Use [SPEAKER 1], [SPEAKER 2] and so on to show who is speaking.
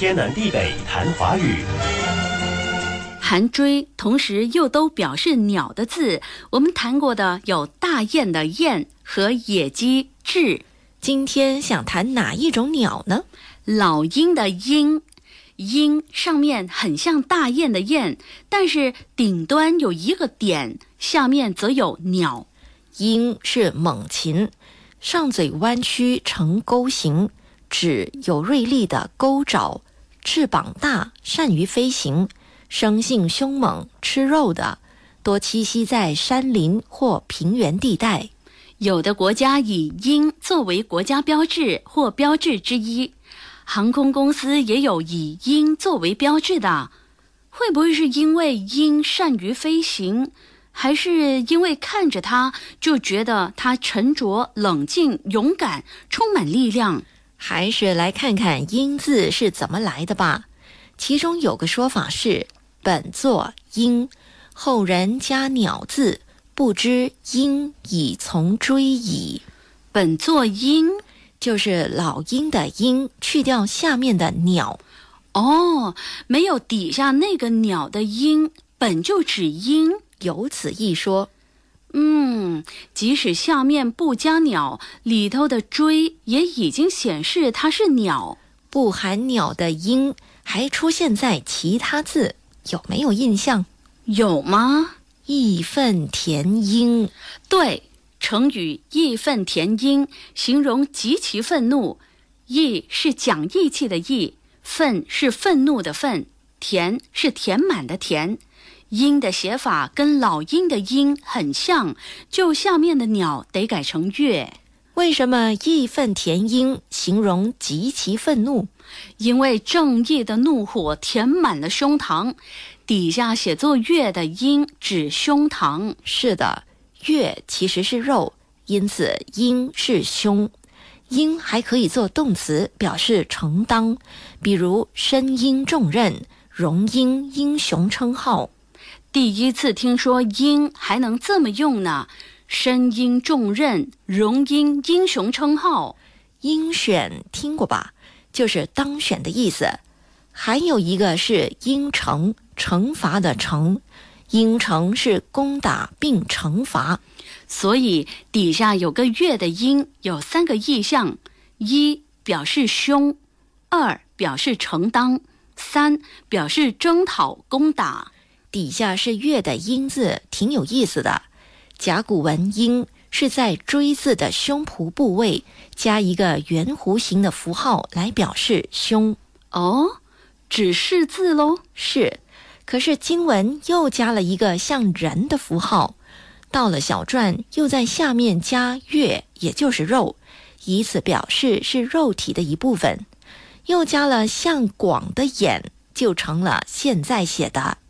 [SPEAKER 1] 天南地北谈华语。
[SPEAKER 2] 含“追”同时又都表示鸟的字，我们谈过的有大雁的“雁”和野鸡“雉”。
[SPEAKER 3] 今天想谈哪一种鸟呢？
[SPEAKER 2] 老鹰的“鹰”，鹰上面很像大雁的“雁”，但是顶端有一个点，下面则有“鸟”。
[SPEAKER 3] 鹰是猛禽，上嘴弯曲呈钩形，指有锐利的钩爪，翅膀大，善于飞行。生性凶猛，吃肉的，多栖息在山林或平原地带。
[SPEAKER 2] 有的国家以鹰作为国家标志或标志之一，航空公司也有以鹰作为标志的。会不会是因为鹰善于飞行，还是因为看着它就觉得它沉着、冷静、勇敢、充满力量？
[SPEAKER 3] 还是来看看“鹰”字是怎么来的吧。其中有个说法是。本作鹰，后人加鸟字，不知鹰已从追矣。
[SPEAKER 2] 本作鹰
[SPEAKER 3] 就是老鹰的鹰，去掉下面的鸟。
[SPEAKER 2] 哦，没有底下那个鸟的鹰，本就指鹰，
[SPEAKER 3] 有此一说。
[SPEAKER 2] 嗯，即使下面不加鸟，里头的锥也已经显示它是鸟。
[SPEAKER 3] 不含鸟的鹰还出现在其他字。有没有印象？
[SPEAKER 2] 有吗？
[SPEAKER 3] 义愤填膺，
[SPEAKER 2] 对，成语“义愤填膺”形容极其愤怒。义是讲义气的义，愤是愤怒的愤，填是填满的填。鹰的写法跟老鹰的鹰很像，就下面的鸟得改成月。
[SPEAKER 3] 为什么义愤填膺形容极其愤怒？
[SPEAKER 2] 因为正义的怒火填满了胸膛。底下写作“月”的“鹰”指胸膛。
[SPEAKER 3] 是的，月其实是肉，因此“鹰”是胸。鹰还可以做动词，表示承担，比如身鹰重任，荣膺英雄称号。
[SPEAKER 2] 第一次听说鹰还能这么用呢。身鹰重任，荣膺英雄称号，
[SPEAKER 3] 鹰选听过吧？就是当选的意思。还有一个是应惩，惩罚的惩，应惩是攻打并惩罚。
[SPEAKER 2] 所以底下有个月的鹰，有三个意象：一表示凶，二表示承担，三表示征讨攻打。
[SPEAKER 3] 底下是月的音字，挺有意思的。甲骨文“音”是在“锥”字的胸脯部位加一个圆弧形的符号来表示胸。
[SPEAKER 2] 哦，指示字喽？
[SPEAKER 3] 是。可是经文又加了一个像人的符号，到了小篆又在下面加“月”，也就是肉，以此表示是肉体的一部分。又加了像广的眼，就成了现在写的“